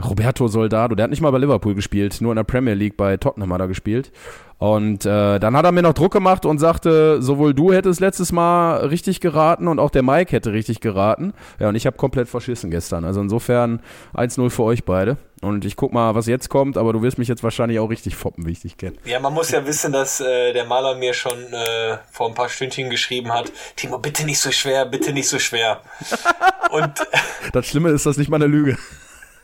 Roberto Soldado, der hat nicht mal bei Liverpool gespielt, nur in der Premier League bei Tottenham hat er gespielt. Und äh, dann hat er mir noch Druck gemacht und sagte, sowohl du hättest letztes Mal richtig geraten und auch der Mike hätte richtig geraten. Ja, und ich habe komplett verschissen gestern. Also insofern 1-0 für euch beide. Und ich guck mal, was jetzt kommt, aber du wirst mich jetzt wahrscheinlich auch richtig foppen, wie ich dich kenne. Ja, man muss ja wissen, dass äh, der Maler mir schon äh, vor ein paar Stündchen geschrieben hat, Timo, bitte nicht so schwer, bitte nicht so schwer. und das Schlimme ist, das nicht mal eine Lüge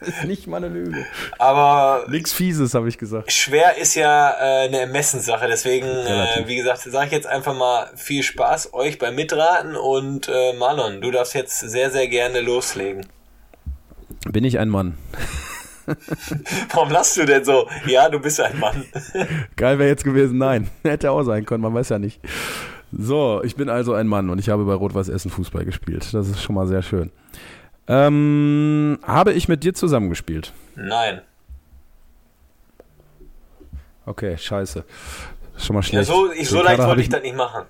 ist nicht mal eine Lüge. Aber. Nichts Fieses, habe ich gesagt. Schwer ist ja äh, eine Ermessenssache. Deswegen, äh, wie gesagt, sage ich jetzt einfach mal viel Spaß euch beim Mitraten und äh, Marlon, du darfst jetzt sehr, sehr gerne loslegen. Bin ich ein Mann? Warum lachst du denn so? Ja, du bist ein Mann. Geil wäre jetzt gewesen, nein. Hätte auch sein können, man weiß ja nicht. So, ich bin also ein Mann und ich habe bei Rot-Weiß Essen Fußball gespielt. Das ist schon mal sehr schön. Ähm, habe ich mit dir zusammengespielt? Nein. Okay, scheiße. Schon mal schlecht. Ja, so, ich, so leicht wollte ich das nicht machen.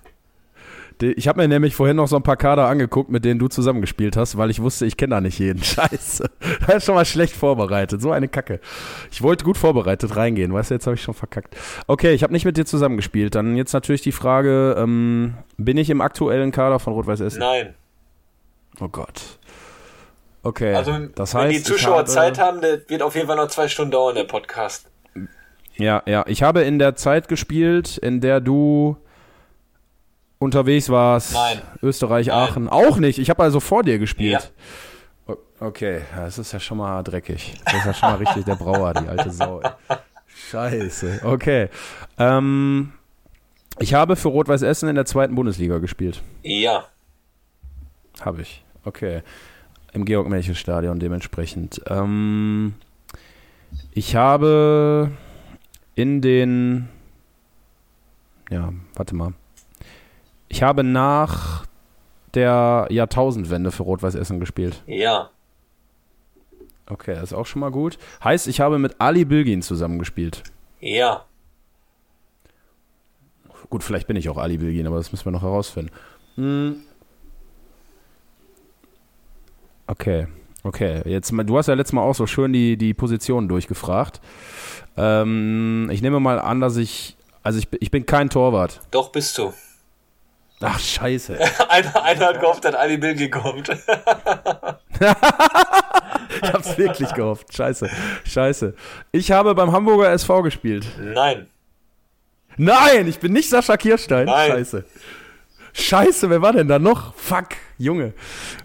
Ich habe mir nämlich vorhin noch so ein paar Kader angeguckt, mit denen du zusammengespielt hast, weil ich wusste, ich kenne da nicht jeden. Scheiße. Das ist schon mal schlecht vorbereitet. So eine Kacke. Ich wollte gut vorbereitet reingehen, weißt du, jetzt habe ich schon verkackt. Okay, ich habe nicht mit dir zusammengespielt. Dann jetzt natürlich die Frage, ähm, bin ich im aktuellen Kader von Rot-Weiß Essen? Nein. Oh Gott. Okay. Also, das heißt, wenn die Zuschauer habe, Zeit haben, der wird auf jeden Fall noch zwei Stunden dauern, der Podcast. Ja, ja. Ich habe in der Zeit gespielt, in der du unterwegs warst. Nein. Österreich, Nein. Aachen. Auch nicht. Ich habe also vor dir gespielt. Ja. Okay, das ist ja schon mal dreckig. Das ist ja schon mal richtig der Brauer, die alte Sau. Scheiße. Okay. Ähm, ich habe für Rot-Weiß Essen in der zweiten Bundesliga gespielt. Ja. Habe ich. Okay im Georg-Melchel-Stadion dementsprechend. Ähm, ich habe in den, ja, warte mal. Ich habe nach der Jahrtausendwende für Rot-Weiß Essen gespielt. Ja. Okay, das ist auch schon mal gut. Heißt, ich habe mit Ali Bilgin zusammengespielt. Ja. Gut, vielleicht bin ich auch Ali Bilgin, aber das müssen wir noch herausfinden. Hm. Okay, okay. Jetzt, du hast ja letztes Mal auch so schön die, die Positionen durchgefragt. Ähm, ich nehme mal an, dass ich, also ich, ich bin kein Torwart. Doch, bist du. Ach, scheiße. einer, einer hat gehofft, hat Ali Bill gekommen. ich hab's wirklich gehofft. Scheiße. Scheiße. Ich habe beim Hamburger SV gespielt. Nein. Nein, ich bin nicht Sascha Kirstein. Nein. Scheiße. Scheiße, wer war denn da noch? Fuck, Junge.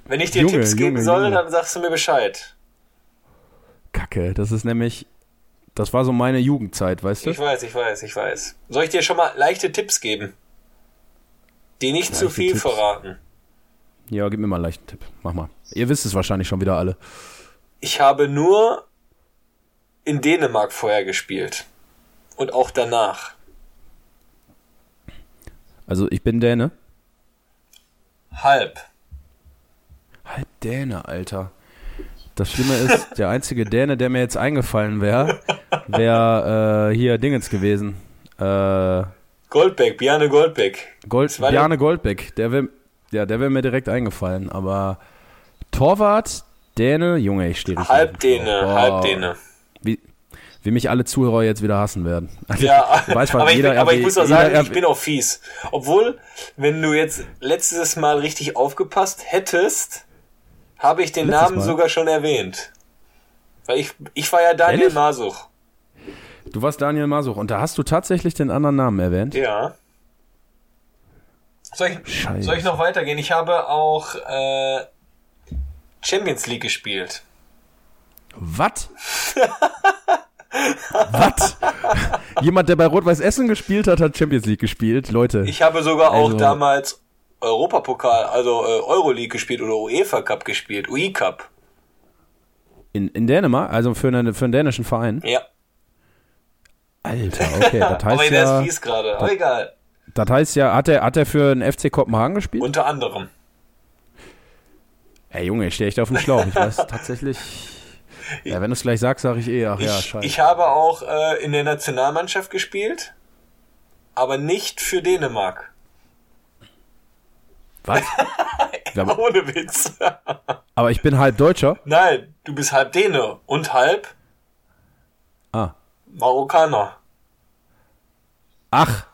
Wenn ich dir Junge, Tipps geben Junge, soll, Junge. dann sagst du mir Bescheid. Kacke, das ist nämlich, das war so meine Jugendzeit, weißt du? Ich weiß, ich weiß, ich weiß. Soll ich dir schon mal leichte Tipps geben? Die nicht zu viel Tipps. verraten. Ja, gib mir mal einen leichten Tipp. Mach mal. Ihr wisst es wahrscheinlich schon wieder alle. Ich habe nur in Dänemark vorher gespielt. Und auch danach. Also ich bin Däne. Halb. Halb Däne, Alter. Das Schlimme ist, der einzige Däne, der mir jetzt eingefallen wäre, wäre äh, hier Dingens gewesen. Äh, Goldbeck, Bjarne Goldbeck. Gold, Bjarne Goldbeck. Der wäre ja, der wäre mir direkt eingefallen. Aber Torwart, Däne, Junge, ich stehe. Halb Däne, halb. Däne. Wie, mich alle Zuhörer jetzt wieder hassen werden. Also, Ja, was aber, ich, jeder bin, aber ich muss auch sagen, ich RW bin auch fies. Obwohl, wenn du jetzt letztes Mal richtig aufgepasst hättest, habe ich den Letztes Namen Mal? sogar schon erwähnt. Weil ich, ich war ja Daniel Ehrlich? Masuch. Du warst Daniel Masuch und da hast du tatsächlich den anderen Namen erwähnt. Ja. Soll ich, Scheiße. soll ich noch weitergehen? Ich habe auch äh, Champions League gespielt. Was? Was? Jemand, der bei Rot-Weiß Essen gespielt hat, hat Champions League gespielt. Leute, Ich habe sogar auch Also- damals Europapokal, also äh, Euroleague gespielt oder UEFA Cup gespielt, UI Cup. in, in Dänemark, also für, eine, für einen dänischen Verein. Ja. Alter, okay, das Aber heißt der ja, ist fies gerade. Aber egal. das heißt ja, hat er, hat er für den FC Kopenhagen gespielt? Unter anderem. Ey Junge, ich stehe echt auf dem Schlauch. Ich weiß tatsächlich. Ja, wenn du es gleich sagst, sage ich eh, ach ja, ich, scheiße. ich habe auch äh, in der Nationalmannschaft gespielt, aber nicht für Dänemark. Was? Ja, Ohne Witz. aber ich bin halb Deutscher. Nein, du bist halb Däne und halb Ah. Marokkaner. Ach.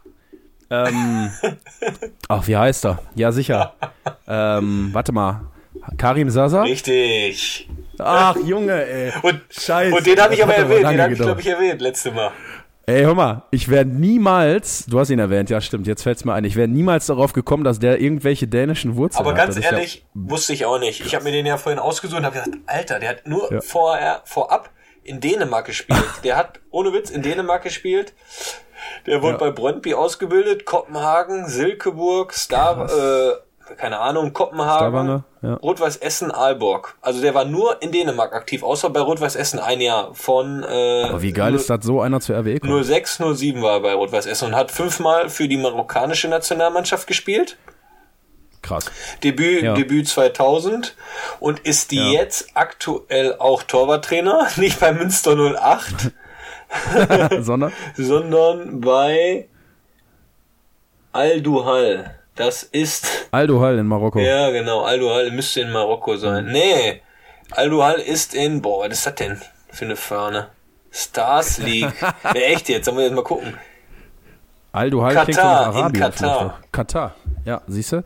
Ähm. Ach, wie heißt er? Ja, sicher. Ähm, warte mal. Karim Sasa? Richtig. Ach, Junge, ey. Und, Scheiße. und den habe ich aber hat aber erwähnt. Den habe ich, glaube ich, erwähnt letzte Mal. Ey, hör mal, ich wäre niemals, du hast ihn erwähnt, ja stimmt, jetzt fällt's mir ein, ich wäre niemals darauf gekommen, dass der irgendwelche dänischen Wurzeln Aber hat. ganz Das ist ehrlich, wusste ich auch nicht. Ich habe mir den ja vorhin ausgesucht und habe gedacht, Alter, der hat nur Ja. vorher, vorab in Dänemark gespielt. Der hat ohne Witz in Dänemark gespielt. Der wurde Ja. bei Brøndby ausgebildet, Kopenhagen, Silkeborg, Star, äh, keine Ahnung, Kopenhagen, ja. Rot-Weiß Essen, Aalborg. Also der war nur in Dänemark aktiv, außer bei Rot-Weiß Essen ein Jahr von äh, aber wie geil ist das, so einer zur RWE kommt? 06, 07 war er bei Rot-Weiß Essen und hat fünfmal für die marokkanische Nationalmannschaft gespielt. Krass. Debüt, Ja. Debüt 2000 und ist die Ja. jetzt aktuell auch Torwarttrainer, nicht bei Münster 08, Sondern? sondern bei Al Duhal. Das ist, Aldo Hall in Marokko. ja genau, Al Duhal müsste in Marokko sein. Nee, Al Duhal ist in, boah, was ist das denn für eine Fahne? Stars League. nee, echt jetzt, sollen wir jetzt mal gucken. Aldo Hall klingt so nach in Arabien. Katar. Katar. Ja, siehst du?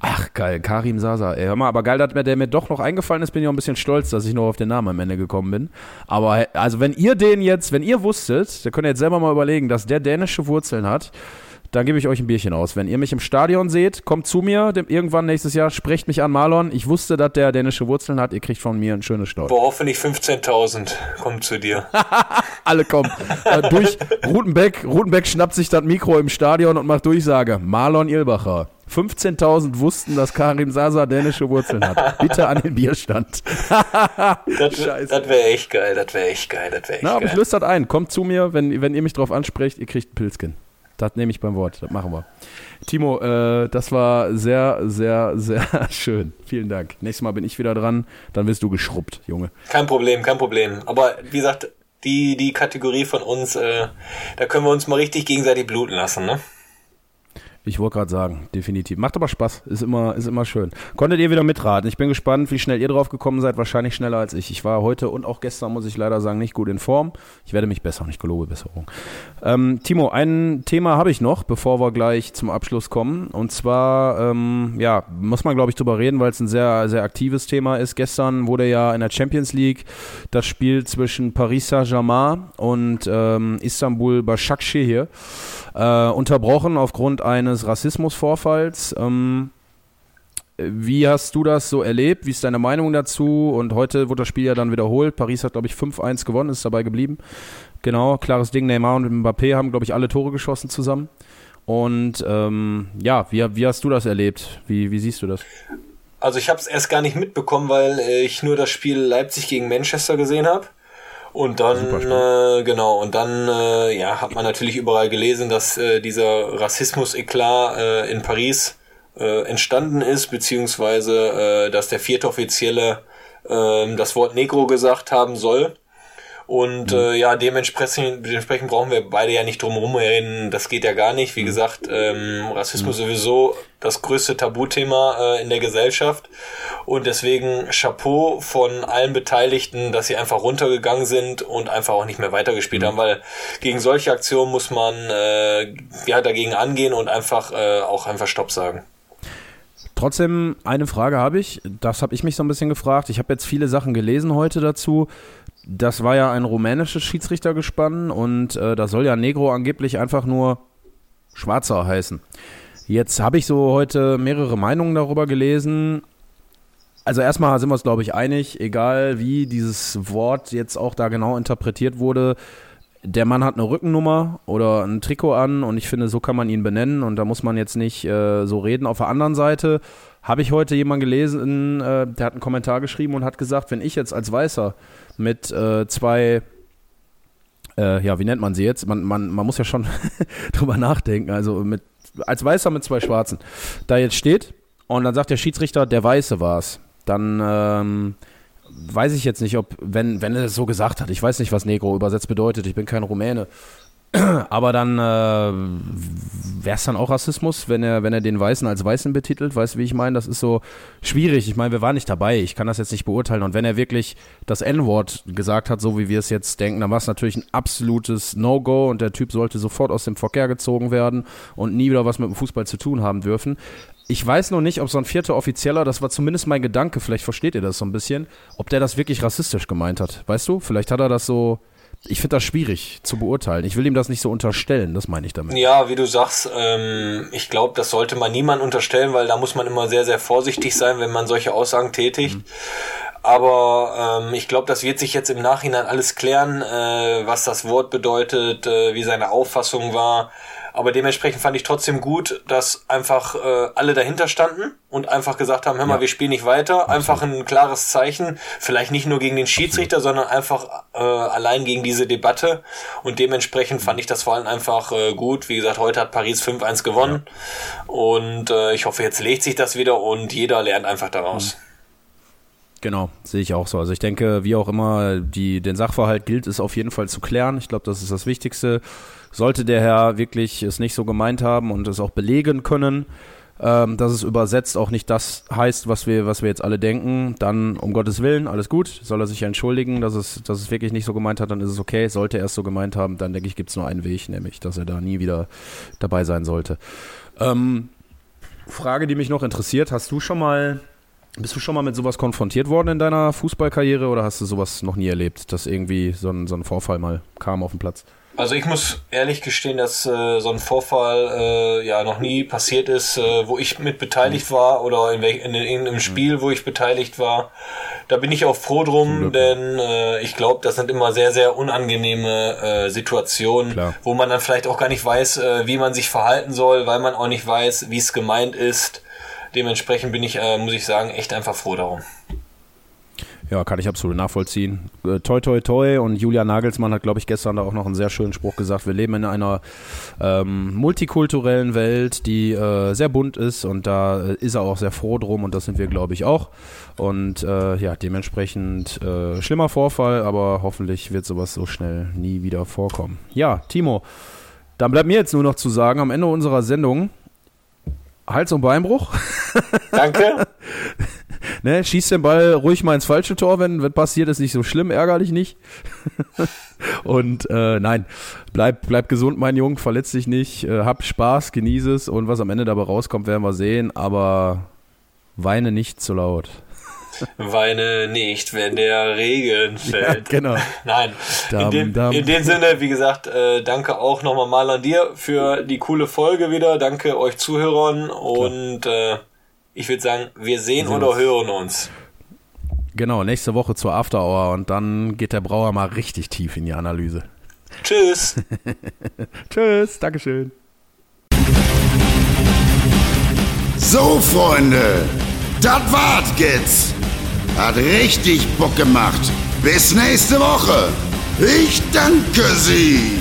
Ach, geil. Karim Sasa. Ey, hör mal, aber geil, dass mir der mir doch noch eingefallen ist, bin ich auch ein bisschen stolz, dass ich noch auf den Namen am Ende gekommen bin. Aber, also, wenn ihr den jetzt, wenn ihr wusstet, da könnt ihr jetzt selber mal überlegen, dass der dänische Wurzeln hat, dann gebe ich euch ein Bierchen aus. Wenn ihr mich im Stadion seht, kommt zu mir, dem, irgendwann nächstes Jahr, sprecht mich an, Marlon. Ich wusste, dass der dänische Wurzeln hat. Ihr kriegt von mir ein schönes Stolz. Boah, hoffentlich 15.000 kommen zu dir. Alle kommen. äh, durch Rutenbeck, Rutenbeck schnappt sich das Mikro im Stadion und macht Durchsage. Marlon Ilbacher. 15.000 wussten, dass Karim Sasa dänische Wurzeln hat. Bitte an den Bierstand. Das, das wäre echt geil, das wäre echt geil, das wäre echt Na, aber ich geil. löse das ein. Kommt zu mir, wenn, wenn ihr mich drauf ansprecht, ihr kriegt ein Pilzkin. Das nehme ich beim Wort. Das machen wir. Timo, äh, das war sehr, sehr, sehr schön. Vielen Dank. Nächstes Mal bin ich wieder dran. Dann wirst du geschrubbt, Junge. Kein Problem, kein Problem. Aber wie gesagt, die, die Kategorie von uns, äh, da können wir uns mal richtig gegenseitig bluten lassen, ne? Ich wollte gerade sagen, definitiv. Macht aber Spaß, ist immer, ist immer schön. Konntet ihr wieder mitraten? Ich bin gespannt, wie schnell ihr drauf gekommen seid. Wahrscheinlich schneller als ich. Ich war heute und auch gestern, muss ich leider sagen, nicht gut in Form. Ich werde mich besser, ich gelobe Besserung. Ähm, Timo, ein Thema habe ich noch, bevor wir gleich zum Abschluss kommen. Und zwar, ähm, ja, muss man, glaube ich, drüber reden, weil es ein sehr, sehr aktives Thema ist. Gestern wurde ja in der Champions League das Spiel zwischen Paris Saint-Germain und ähm, Istanbul Başakşehir äh, unterbrochen aufgrund eines Rassismusvorfalls. Ähm, wie hast du das so erlebt? Wie ist deine Meinung dazu? Und heute wurde das Spiel ja dann wiederholt. Paris hat, glaube ich, 5-1 gewonnen, ist dabei geblieben. Genau, klares Ding. Neymar und Mbappé haben, glaube ich, alle Tore geschossen zusammen. Und ähm, ja, wie, wie hast du das erlebt? Wie, wie siehst du das? Also ich habe es erst gar nicht mitbekommen, weil äh, ich nur das Spiel Leipzig gegen Manchester gesehen habe. Und dann, äh, genau, und dann äh, ja, hat man natürlich überall gelesen, dass äh, dieser Rassismus-Eklat äh, in Paris äh, entstanden ist, beziehungsweise äh, dass der vierte Offizielle äh, das Wort Negro gesagt haben soll. Und mhm. äh, ja, dementsprechend, dementsprechend brauchen wir beide ja nicht drum reden. Das geht ja gar nicht. Wie mhm. gesagt, ähm, Rassismus mhm. sowieso das größte Tabuthema äh, in der Gesellschaft. Und deswegen Chapeau von allen Beteiligten, dass sie einfach runtergegangen sind und einfach auch nicht mehr weitergespielt mhm. haben, weil gegen solche Aktionen muss man äh, ja dagegen angehen und einfach äh, auch einfach Stopp sagen. Trotzdem eine Frage habe ich, das habe ich mich so ein bisschen gefragt. Ich habe jetzt viele Sachen gelesen heute dazu. Das war ja ein rumänisches Schiedsrichtergespann und äh, da soll ja Negro angeblich einfach nur Schwarzer heißen. Jetzt habe ich so heute mehrere Meinungen darüber gelesen. Also erstmal sind wir uns, glaube ich, einig, egal wie dieses Wort jetzt auch da genau interpretiert wurde. Der Mann hat eine Rückennummer oder ein Trikot an und ich finde, so kann man ihn benennen und da muss man jetzt nicht äh, so reden. Auf der anderen Seite habe ich heute jemanden gelesen, äh, der hat einen Kommentar geschrieben und hat gesagt, wenn ich jetzt als Weißer mit äh, zwei, äh, ja, wie nennt man sie jetzt? Man, man, man muss ja schon drüber nachdenken. Also mit, als Weißer mit zwei Schwarzen, da jetzt steht und dann sagt der Schiedsrichter, der Weiße war es. Dann ähm, weiß ich jetzt nicht, ob, wenn, wenn er es so gesagt hat, ich weiß nicht, was Negro übersetzt bedeutet, ich bin kein Rumäne, aber dann äh, wäre es dann auch Rassismus, wenn er, wenn er den Weißen als Weißen betitelt. Weißt du, wie ich meine? Das ist so schwierig. Ich meine, wir waren nicht dabei. Ich kann das jetzt nicht beurteilen. Und wenn er wirklich das N-Wort gesagt hat, so wie wir es jetzt denken, dann war es natürlich ein absolutes No-Go und der Typ sollte sofort aus dem Verkehr gezogen werden und nie wieder was mit dem Fußball zu tun haben dürfen. Ich weiß noch nicht, ob so ein vierter Offizieller, das war zumindest mein Gedanke, vielleicht versteht ihr das so ein bisschen, ob der das wirklich rassistisch gemeint hat. Weißt du? Vielleicht hat er das so ich finde das schwierig zu beurteilen. Ich will ihm das nicht so unterstellen, das meine ich damit. Ja, wie du sagst, ähm, ich glaube, das sollte man niemand unterstellen, weil da muss man immer sehr, sehr vorsichtig sein, wenn man solche Aussagen tätigt. Mhm. Aber ähm, ich glaube, das wird sich jetzt im Nachhinein alles klären, äh, was das Wort bedeutet, äh, wie seine Auffassung war. Aber dementsprechend fand ich trotzdem gut, dass einfach äh, alle dahinter standen und einfach gesagt haben, hör mal, ja. wir spielen nicht weiter. Einfach ein klares Zeichen, vielleicht nicht nur gegen den Schiedsrichter, sondern einfach äh, allein gegen diese Debatte. Und dementsprechend fand ich das vor allem einfach äh, gut. Wie gesagt, heute hat Paris 5-1 gewonnen. Ja. Und äh, ich hoffe, jetzt legt sich das wieder und jeder lernt einfach daraus. Mhm. Genau, sehe ich auch so. Also ich denke, wie auch immer, die, den Sachverhalt gilt es auf jeden Fall zu klären. Ich glaube, das ist das Wichtigste. Sollte der Herr wirklich es nicht so gemeint haben und es auch belegen können, ähm, dass es übersetzt auch nicht das heißt, was wir, was wir jetzt alle denken, dann um Gottes Willen, alles gut, soll er sich entschuldigen, dass es, dass es wirklich nicht so gemeint hat, dann ist es okay. Sollte er es so gemeint haben, dann denke ich, gibt es nur einen Weg, nämlich, dass er da nie wieder dabei sein sollte. Ähm, Frage, die mich noch interessiert, hast du schon mal bist du schon mal mit sowas konfrontiert worden in deiner Fußballkarriere oder hast du sowas noch nie erlebt, dass irgendwie so ein, so ein Vorfall mal kam auf dem Platz? Also ich muss ehrlich gestehen, dass äh, so ein Vorfall äh, ja noch nie passiert ist, äh, wo ich mit beteiligt mhm. war oder in, welch, in, in irgendeinem mhm. Spiel, wo ich beteiligt war. Da bin ich auch froh drum, denn äh, ich glaube, das sind immer sehr, sehr unangenehme äh, Situationen, Klar. wo man dann vielleicht auch gar nicht weiß, äh, wie man sich verhalten soll, weil man auch nicht weiß, wie es gemeint ist. Dementsprechend bin ich, äh, muss ich sagen, echt einfach froh darum. Ja, kann ich absolut nachvollziehen. Äh, toi, toi, toi. Und Julia Nagelsmann hat, glaube ich, gestern da auch noch einen sehr schönen Spruch gesagt. Wir leben in einer ähm, multikulturellen Welt, die äh, sehr bunt ist. Und da äh, ist er auch sehr froh drum. Und das sind wir, glaube ich, auch. Und äh, ja, dementsprechend äh, schlimmer Vorfall. Aber hoffentlich wird sowas so schnell nie wieder vorkommen. Ja, Timo, dann bleibt mir jetzt nur noch zu sagen, am Ende unserer Sendung Hals- und Beinbruch. Danke. ne, schieß den Ball ruhig mal ins falsche Tor, wenn, wenn passiert, ist nicht so schlimm, ärgerlich nicht. und äh, nein, bleib, bleib gesund, mein Junge, verletz dich nicht, äh, hab Spaß, genieße es und was am Ende dabei rauskommt, werden wir sehen, aber weine nicht zu laut. Weine nicht, wenn der Regen fällt. Ja, genau. Nein. in, dem, in dem Sinne, wie gesagt, äh, danke auch nochmal mal an dir für die coole Folge wieder. Danke euch Zuhörern und äh, ich würde sagen, wir sehen wir oder hören uns. Genau, nächste Woche zur After Hour und dann geht der Brauer mal richtig tief in die Analyse. Tschüss. Tschüss, Dankeschön. So, Freunde, das war's jetzt. Hat richtig Bock gemacht. Bis nächste Woche. Ich danke Sie.